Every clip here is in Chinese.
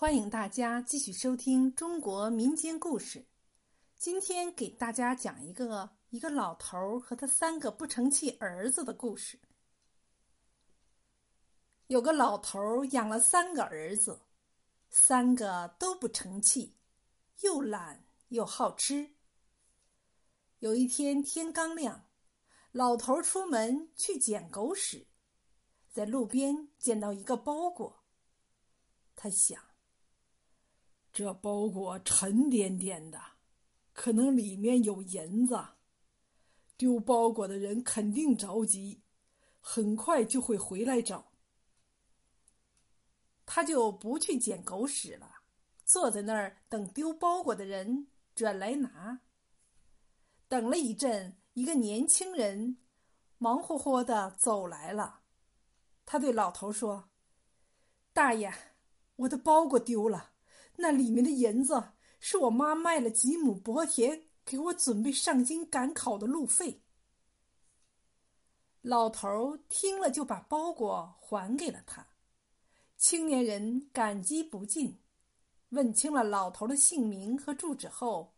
欢迎大家继续收听中国民间故事。今天给大家讲一个一个老头和他三个不成器儿子的故事。有个老头养了三个儿子，三个都不成器，又懒又好吃。有一天天刚亮，老头出门去捡狗屎，在路边捡到一个包裹，他想。这包裹沉甸甸的，可能里面有银子。丢包裹的人肯定着急，很快就会回来找。他就不去捡狗屎了，坐在那儿等丢包裹的人转来拿。等了一阵，一个年轻人忙活活的走来了。他对老头说：“大爷，我的包裹丢了。”那里面的银子是我妈卖了几亩薄田给我准备上京赶考的路费。老头听了，就把包裹还给了他。青年人感激不尽，问清了老头的姓名和住址后，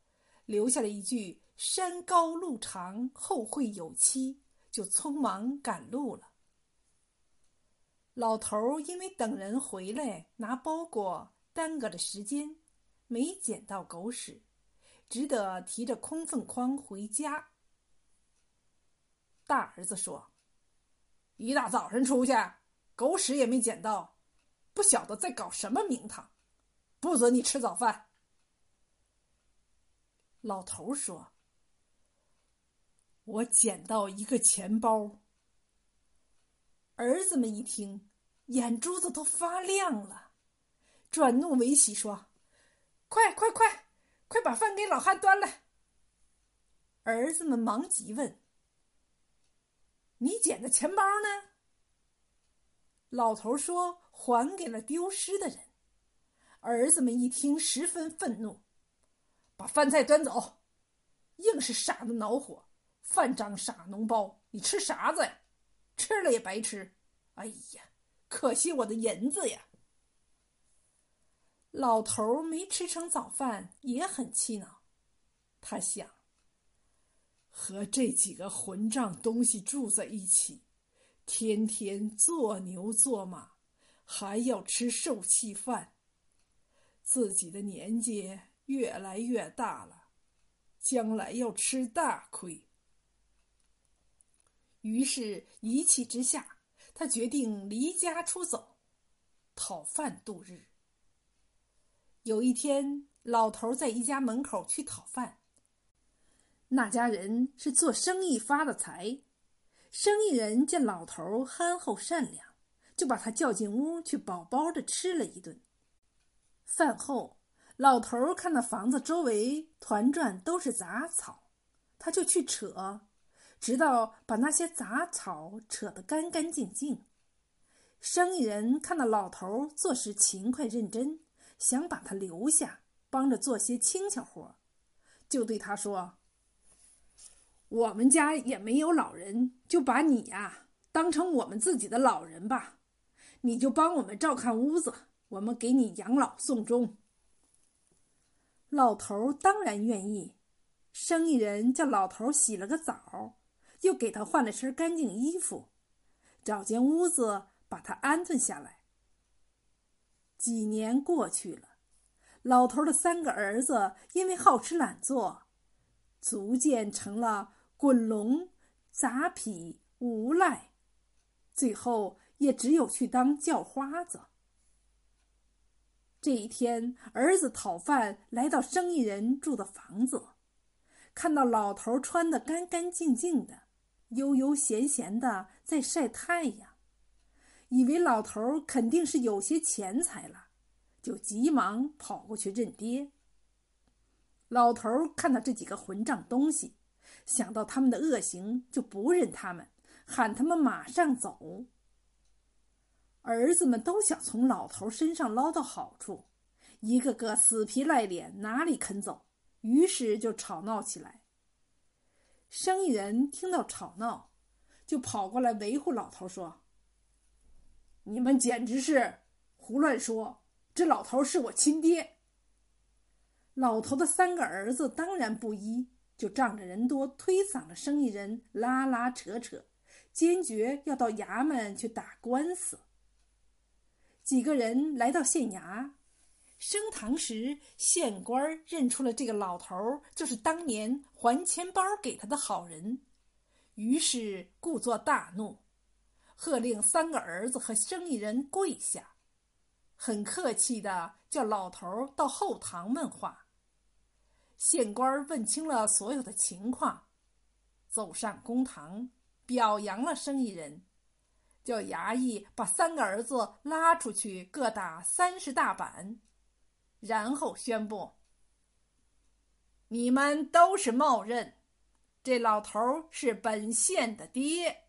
留下了一句“山高路长，后会有期”，就匆忙赶路了。老头因为等人回来拿包裹。耽搁了时间，没捡到狗屎，只得提着空粪筐回家。大儿子说：“一大早上出去，狗屎也没捡到，不晓得在搞什么名堂，不准你吃早饭。”老头说：“我捡到一个钱包。”儿子们一听，眼珠子都发亮了。转怒为喜，说：“快快快，快把饭给老汉端来！”儿子们忙急问：“你捡的钱包呢？”老头说：“还给了丢失的人。”儿子们一听，十分愤怒，把饭菜端走。硬是傻的恼火，饭长傻脓包，你吃啥子呀？吃了也白吃。哎呀，可惜我的银子呀！老头没吃成早饭，也很气恼。他想：和这几个混账东西住在一起，天天做牛做马，还要吃受气饭，自己的年纪越来越大了，将来要吃大亏。于是，一气之下，他决定离家出走，讨饭度日。有一天，老头在一家门口去讨饭。那家人是做生意发了财，生意人见老头憨厚善良，就把他叫进屋去饱饱的吃了一顿。饭后，老头看到房子周围团转都是杂草，他就去扯，直到把那些杂草扯得干干净净。生意人看到老头做事勤快认真。想把他留下，帮着做些轻巧活，就对他说：“我们家也没有老人，就把你呀当成我们自己的老人吧，你就帮我们照看屋子，我们给你养老送终。”老头当然愿意，生意人叫老头洗了个澡，又给他换了身干净衣服，找间屋子把他安顿下来。几年过去了，老头的三个儿子因为好吃懒做，逐渐成了滚龙、杂痞、无赖，最后也只有去当叫花子。这一天，儿子讨饭来到生意人住的房子，看到老头穿得干干净净的，悠悠闲闲的在晒太阳。以为老头肯定是有些钱财了，就急忙跑过去认爹。老头看到这几个混账东西，想到他们的恶行，就不认他们，喊他们马上走。儿子们都想从老头身上捞到好处，一个个死皮赖脸，哪里肯走？于是就吵闹起来。生意人听到吵闹，就跑过来维护老头，说。你们简直是胡乱说！这老头是我亲爹。老头的三个儿子当然不依，就仗着人多，推搡着生意人，拉拉扯扯，坚决要到衙门去打官司。几个人来到县衙，升堂时，县官认出了这个老头就是当年还钱包给他的好人，于是故作大怒，喝令三个儿子和生意人跪下，很客气的叫老头到后堂问话。县官问清了所有的情况，走上公堂，表扬了生意人，叫衙役把三个儿子拉出去，各打三十大板，然后宣布：“你们都是冒认，这老头是本县的爹。”